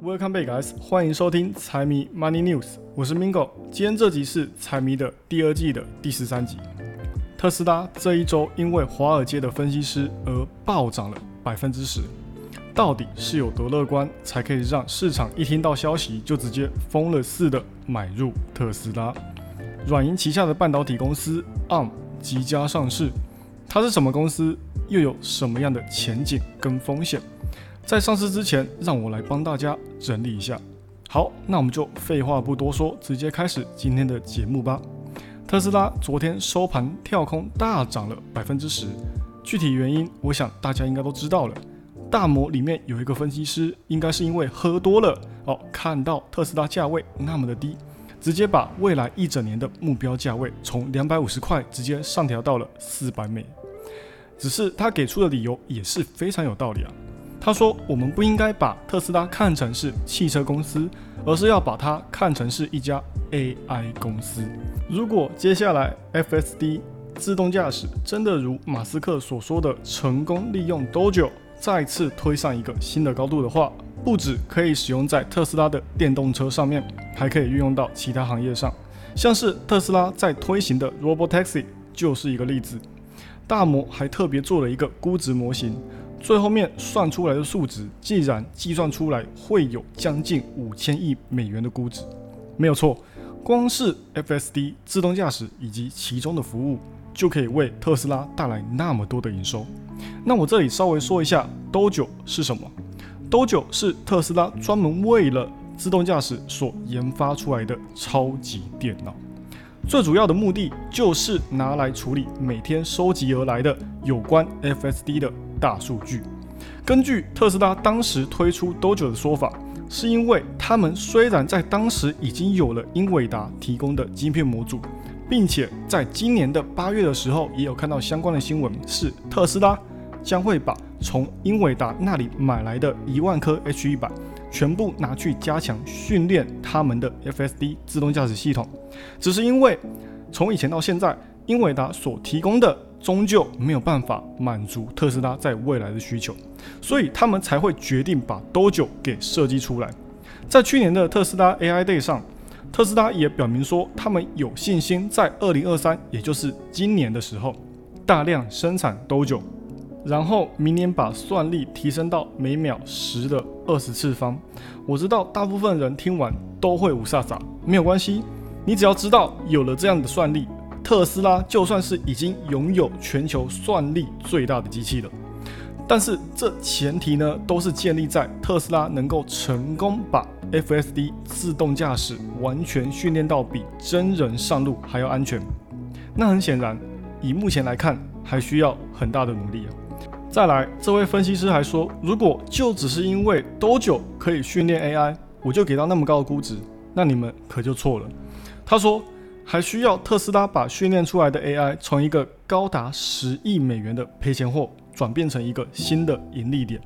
Welcome back, guys！欢迎收听财迷 Money News，我是 Mingo。今天这集是财迷的第二季的第十三集。特斯拉这一周因为华尔街的分析师而暴涨了百分之十，到底是有多乐观，才可以让市场一听到消息就直接疯了似的买入特斯拉？软银旗下的半导体公司 ARM 即将上市，它是什么公司？又有什么样的前景跟风险？在上市之前，让我来帮大家整理一下。好，那我们就废话不多说，直接开始今天的节目吧。特斯拉昨天收盘跳空大涨了百分之十，具体原因我想大家应该都知道了。大摩里面有一个分析师，应该是因为喝多了哦，看到特斯拉价位那么的低，直接把未来一整年的目标价位从两百五十块直接上调到了四百美。只是他给出的理由也是非常有道理啊。他说：“我们不应该把特斯拉看成是汽车公司，而是要把它看成是一家 AI 公司。如果接下来 FSD 自动驾驶真的如马斯克所说的成功利用 Dojo 再次推上一个新的高度的话，不止可以使用在特斯拉的电动车上面，还可以运用到其他行业上，像是特斯拉在推行的 Robotaxi 就是一个例子。”大摩还特别做了一个估值模型，最后面算出来的数值，既然计算出来会有将近五千亿美元的估值，没有错。光是 FSD 自动驾驶以及其中的服务，就可以为特斯拉带来那么多的营收。那我这里稍微说一下，Dojo 是什么？Dojo 是特斯拉专门为了自动驾驶所研发出来的超级电脑。最主要的目的就是拿来处理每天收集而来的有关 FSD 的大数据。根据特斯拉当时推出 Dojo 的说法，是因为他们虽然在当时已经有了英伟达提供的晶片模组，并且在今年的八月的时候也有看到相关的新闻，是特斯拉将会把从英伟达那里买来的一万颗 H 一百。全部拿去加强训练他们的 FSD 自动驾驶系统，只是因为从以前到现在，英伟达所提供的终究没有办法满足特斯拉在未来的需求，所以他们才会决定把 Dojo 给设计出来。在去年的特斯拉 AI Day 上，特斯拉也表明说，他们有信心在2023，也就是今年的时候，大量生产 Dojo。然后明年把算力提升到每秒十的二十次方。我知道大部分人听完都会无傻傻，没有关系，你只要知道有了这样的算力，特斯拉就算是已经拥有全球算力最大的机器了。但是这前提呢，都是建立在特斯拉能够成功把 FSD 自动驾驶完全训练到比真人上路还要安全。那很显然，以目前来看，还需要很大的努力啊。再来，这位分析师还说，如果就只是因为多久可以训练 AI，我就给到那么高的估值，那你们可就错了。他说，还需要特斯拉把训练出来的 AI 从一个高达十亿美元的赔钱货，转变成一个新的盈利点，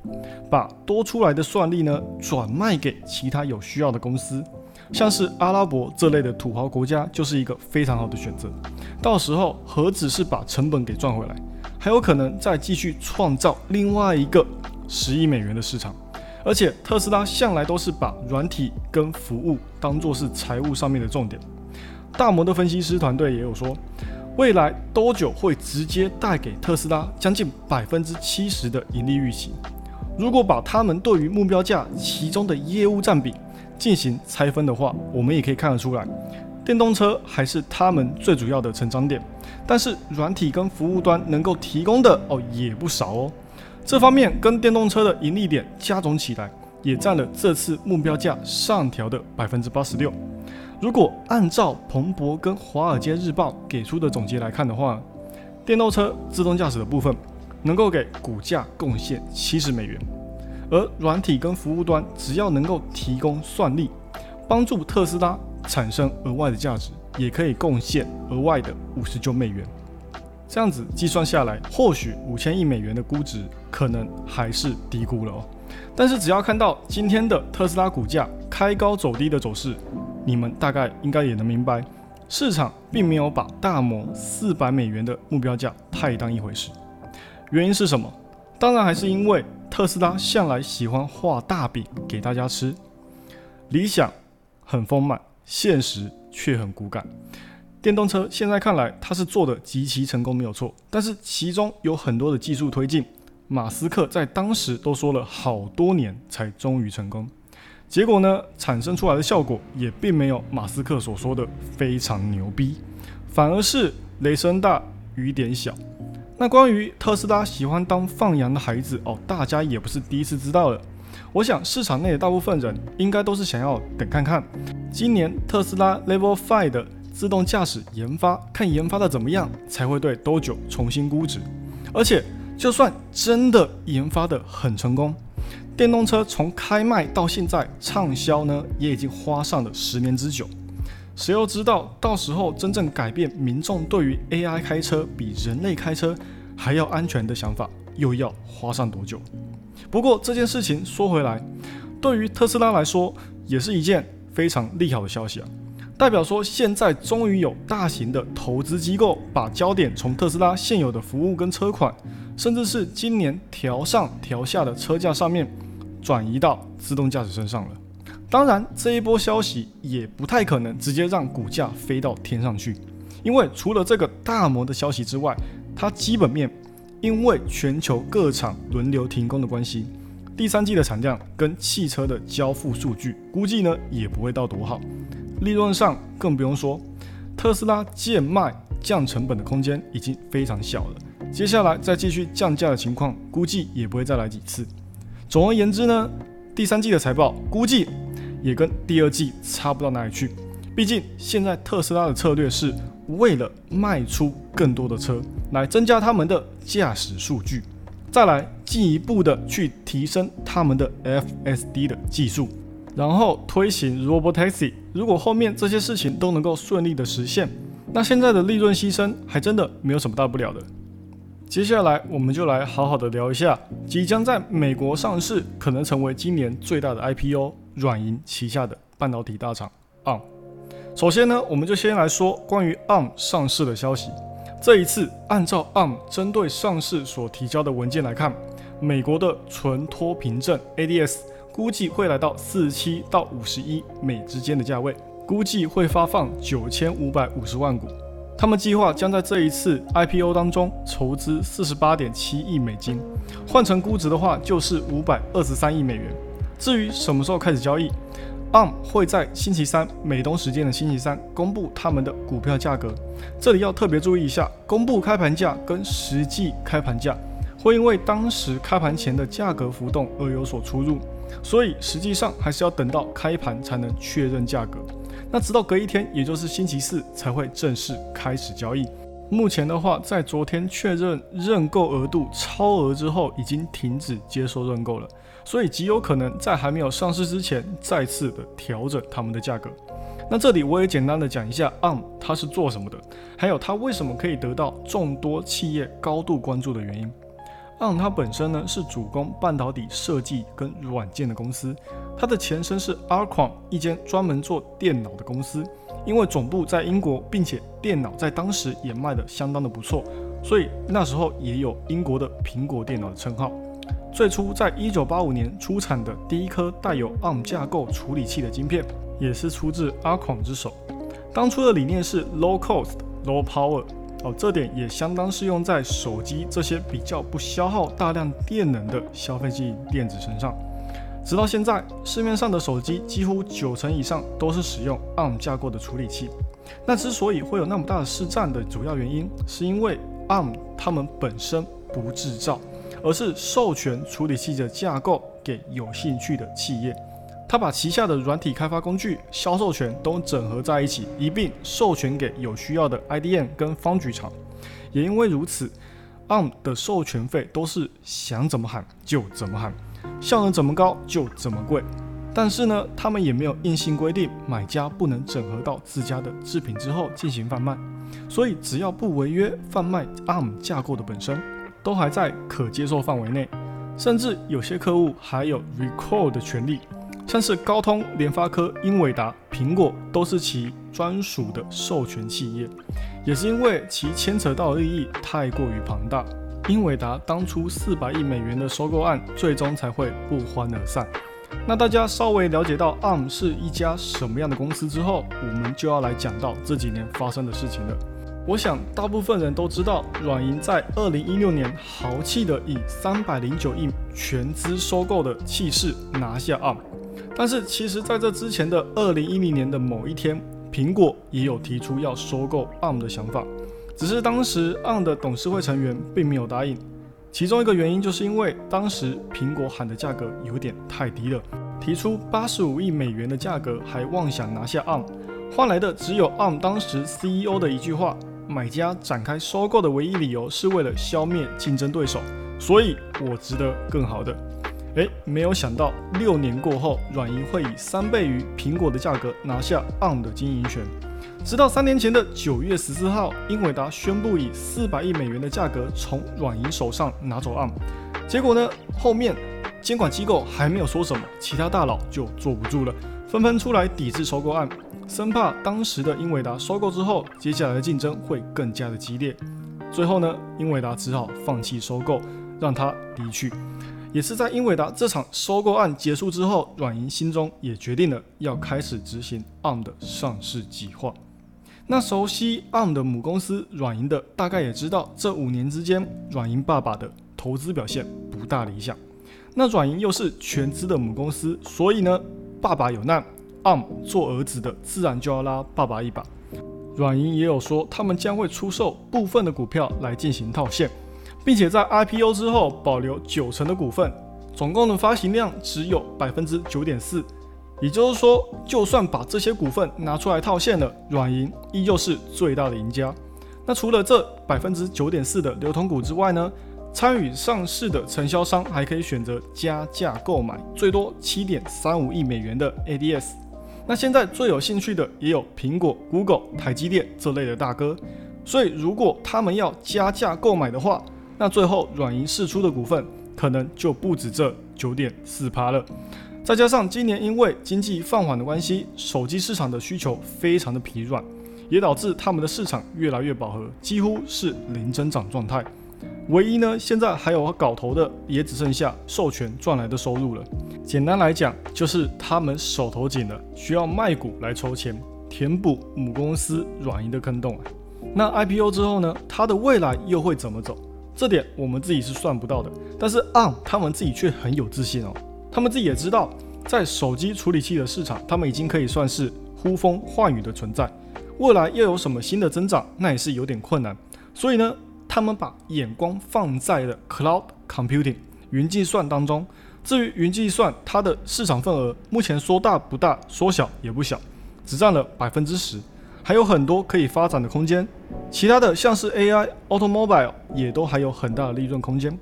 把多出来的算力呢转卖给其他有需要的公司，像是阿拉伯这类的土豪国家就是一个非常好的选择。到时候何止是把成本给赚回来？还有可能再继续创造另外一个十亿美元的市场，而且特斯拉向来都是把软体跟服务当做是财务上面的重点。大摩的分析师团队也有说，未来多久会直接带给特斯拉将近百分之七十的盈利预期。如果把他们对于目标价其中的业务占比进行拆分的话，我们也可以看得出来。电动车还是他们最主要的成长点，但是软体跟服务端能够提供的哦也不少哦。这方面跟电动车的盈利点加总起来，也占了这次目标价上调的百分之八十六。如果按照彭博跟华尔街日报给出的总结来看的话，电动车自动驾驶的部分能够给股价贡献七十美元，而软体跟服务端只要能够提供算力，帮助特斯拉。产生额外的价值，也可以贡献额外的五十九美元。这样子计算下来，或许五千亿美元的估值可能还是低估了哦。但是只要看到今天的特斯拉股价开高走低的走势，你们大概应该也能明白，市场并没有把大摩四百美元的目标价太当一回事。原因是什么？当然还是因为特斯拉向来喜欢画大饼给大家吃。理想很丰满，现实却很骨感。电动车现在看来它是做的极其成功，没有错，但是其中有很多的技术推进，马斯克在当时都说了好多年才终于成功。结果呢，产生出来的效果也并没有马斯克所说的非常牛逼，反而是雷声大雨点小。那关于特斯拉喜欢当放羊的孩子哦，大家也不是第一次知道了。我想市场内的大部分人应该都是想要等看看，今年特斯拉 Level Five 的自动驾驶研发，看研发的怎么样，才会对 Dojo 重新估值。而且，就算真的研发的很成功，电动车从开卖到现在畅销呢，也已经花上了十年之久。谁又知道到时候真正改变民众对于 AI 开车比人类开车还要安全的想法，又要花上多久？不过这件事情说回来，对于特斯拉来说，也是一件非常利好的消息啊！代表说现在终于有大型的投资机构把焦点从特斯拉现有的服务跟车款，甚至是今年调上调下的车价上面，转移到自动驾驶身上了。当然，这一波消息也不太可能直接让股价飞到天上去，因为除了这个大摩的消息之外，它基本面因为全球各厂轮流停工的关系，第三季的产量跟汽车的交付数据估计呢也不会到多好，利润上更不用说，特斯拉贱卖降成本的空间已经非常小了，接下来再继续降价的情况估计也不会再来几次。总而言之呢，第三季的财报估计。也跟第二季差不到哪里去，毕竟现在特斯拉的策略是为了卖出更多的车，来增加他们的驾驶数据，再来进一步的去提升他们的 FSD 的技术，然后推行 Robotaxi。如果后面这些事情都能够顺利的实现，那现在的利润牺牲还真的没有什么大不了的。接下来我们就来好好的聊一下即将在美国上市，可能成为今年最大的 IPO。软银旗下的半导体大厂 ARM。首先呢，我们就先来说关于 ARM 上市的消息。这一次，按照 ARM 针对上市所提交的文件来看，美国的纯托凭证 ADS 估计会来到四七到五十一美之间的价位，估计会发放九千五百五十万股。他们计划将在这一次 IPO 当中筹资四十八点七亿美金，换成估值的话就是五百二十三亿美元。至于什么时候开始交易，ARM 会在星期三美东时间的星期三公布他们的股票价格。这里要特别注意一下，公布开盘价跟实际开盘价会因为当时开盘前的价格浮动而有所出入，所以实际上还是要等到开盘才能确认价格。那直到隔一天，也就是星期四才会正式开始交易。目前的话，在昨天确认认购额度超额之后，已经停止接受认购了。所以极有可能在还没有上市之前，再次的调整他们的价格。那这里我也简单的讲一下，ARM 它是做什么的，还有它为什么可以得到众多企业高度关注的原因。ARM 它本身呢是主攻半导体设计跟软件的公司，它的前身是 Arm 一间专门做电脑的公司。因为总部在英国，并且电脑在当时也卖得相当的不错，所以那时候也有英国的苹果电脑的称号。最初在一九八五年出产的第一颗带有 ARM 架构处理器的晶片，也是出自阿孔之手。当初的理念是 low cost, low power，哦，这点也相当适用在手机这些比较不消耗大量电能的消费性电子身上。直到现在，市面上的手机几乎九成以上都是使用 ARM 架构的处理器。那之所以会有那么大的市占的主要原因，是因为 ARM 它们本身不制造。而是授权处理器的架构给有兴趣的企业，他把旗下的软体开发工具销售权都整合在一起，一并授权给有需要的 IDM 跟方局厂。也因为如此，ARM 的授权费都是想怎么喊就怎么喊，效能怎么高就怎么贵。但是呢，他们也没有硬性规定买家不能整合到自家的制品之后进行贩卖，所以只要不违约贩卖 ARM 架构的本身。都还在可接受范围内，甚至有些客户还有 recall 的权利，像是高通、联发科、英伟达、苹果都是其专属的授权企业。也是因为其牵扯到的利益太过于庞大，英伟达当初四百亿美元的收购案最终才会不欢而散。那大家稍微了解到 ARM 是一家什么样的公司之后，我们就要来讲到这几年发生的事情了。我想大部分人都知道，软银在二零一六年豪气的以三百零九亿全资收购的气势拿下 ARM。但是其实在这之前的二零一零年的某一天，苹果也有提出要收购 ARM 的想法，只是当时 ARM 的董事会成员并没有答应。其中一个原因就是因为当时苹果喊的价格有点太低了，提出八十五亿美元的价格还妄想拿下 ARM，换来的只有 ARM 当时 CEO 的一句话。买家展开收购的唯一理由是为了消灭竞争对手，所以我值得更好的。诶，没有想到六年过后，软银会以三倍于苹果的价格拿下 ARM 的经营权。直到三年前的九月十四号，英伟达宣布以四百亿美元的价格从软银手上拿走 ARM。结果呢，后面监管机构还没有说什么，其他大佬就坐不住了，纷纷出来抵制收购案。生怕当时的英伟达收购之后，接下来的竞争会更加的激烈。最后呢，英伟达只好放弃收购，让他离去。也是在英伟达这场收购案结束之后，软银心中也决定了要开始执行 ARM 的上市计划。那熟悉 ARM 的母公司软银的，大概也知道这五年之间，软银爸爸的投资表现不大理想。那软银又是全资的母公司，所以呢，爸爸有难。ARM 做儿子的，自然就要拉爸爸一把。软银也有说，他们将会出售部分的股票来进行套现，并且在 IPO 之后保留九成的股份，总共的发行量只有百分之九点四。也就是说，就算把这些股份拿出来套现了，软银依旧是最大的赢家。那除了这百分之九点四的流通股之外呢，参与上市的承销商还可以选择加价购买最多七点三五亿美元的 ADS。那现在最有兴趣的也有苹果、Google、台积电这类的大哥，所以如果他们要加价购买的话，那最后软银释出的股份可能就不止这九点四趴了。再加上今年因为经济放缓的关系，手机市场的需求非常的疲软，也导致他们的市场越来越饱和，几乎是零增长状态。唯一呢，现在还有搞头的，也只剩下授权赚来的收入了。简单来讲，就是他们手头紧了，需要卖股来筹钱，填补母公司软银的坑洞啊。那 IPO 之后呢，它的未来又会怎么走？这点我们自己是算不到的。但是 ARM 他们自己却很有自信哦，他们自己也知道，在手机处理器的市场，他们已经可以算是呼风唤雨的存在。未来又有什么新的增长，那也是有点困难。所以呢。他们把眼光放在了 cloud computing 云计算当中。至于云计算，它的市场份额目前说大不大，说小也不小，只占了百分之十，还有很多可以发展的空间。其他的像是 AI、automobile 也都还有很大的利润空间。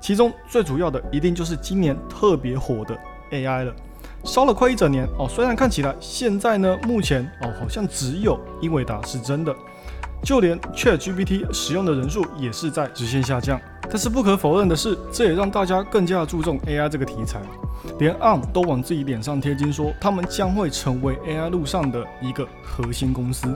其中最主要的一定就是今年特别火的 AI 了，烧了快一整年哦。虽然看起来现在呢，目前哦好像只有英伟达是真的。就连 ChatGPT 使用的人数也是在直线下降，但是不可否认的是，这也让大家更加注重 AI 这个题材，连 ARM 都往自己脸上贴金，说他们将会成为 AI 路上的一个核心公司。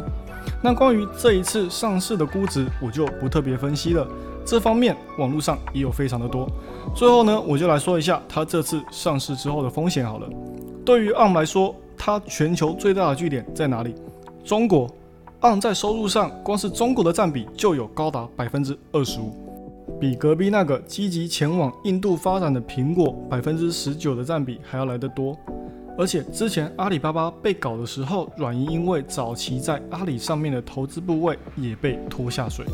那关于这一次上市的估值，我就不特别分析了，这方面网络上也有非常的多。最后呢，我就来说一下它这次上市之后的风险好了。对于 ARM 来说，它全球最大的据点在哪里？中国。ARM 在收入上，光是中国的占比就有高达百分之二十五，比隔壁那个积极前往印度发展的苹果百分之十九的占比还要来得多。而且之前阿里巴巴被搞的时候，软银因为早期在阿里上面的投资部位也被拖下水，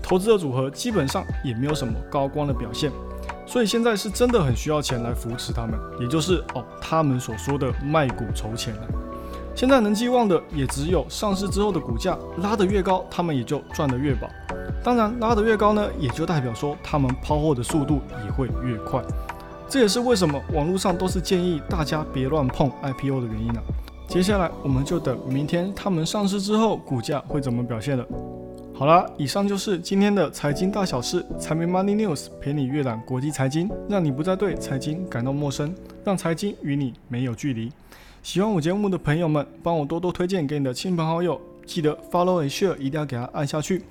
投资的组合基本上也没有什么高光的表现。所以现在是真的很需要钱来扶持他们，也就是哦他们所说的卖股筹钱了。现在能寄望的也只有上市之后的股价拉得越高，他们也就赚得越饱。当然，拉得越高呢，也就代表说他们抛货的速度也会越快。这也是为什么网络上都是建议大家别乱碰 IPO 的原因呢。接下来我们就等明天他们上市之后股价会怎么表现了。好啦，以上就是今天的财经大小事，财迷 Money News 陪你阅览国际财经，让你不再对财经感到陌生，让财经与你没有距离。喜欢我节目的朋友们，帮我多多推荐给你的亲朋好友，记得 follow and share，一定要给他按下去。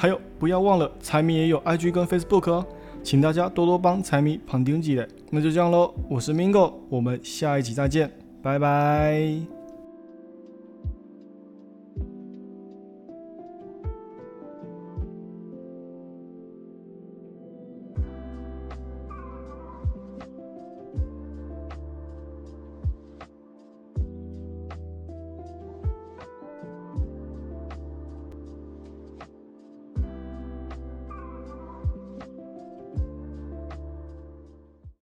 还有，不要忘了财迷也有 IG 跟 Facebook 哦，请大家多多帮财迷旁听记嘞。那就这样喽，我是 Mingo，我们下一集再见，拜拜。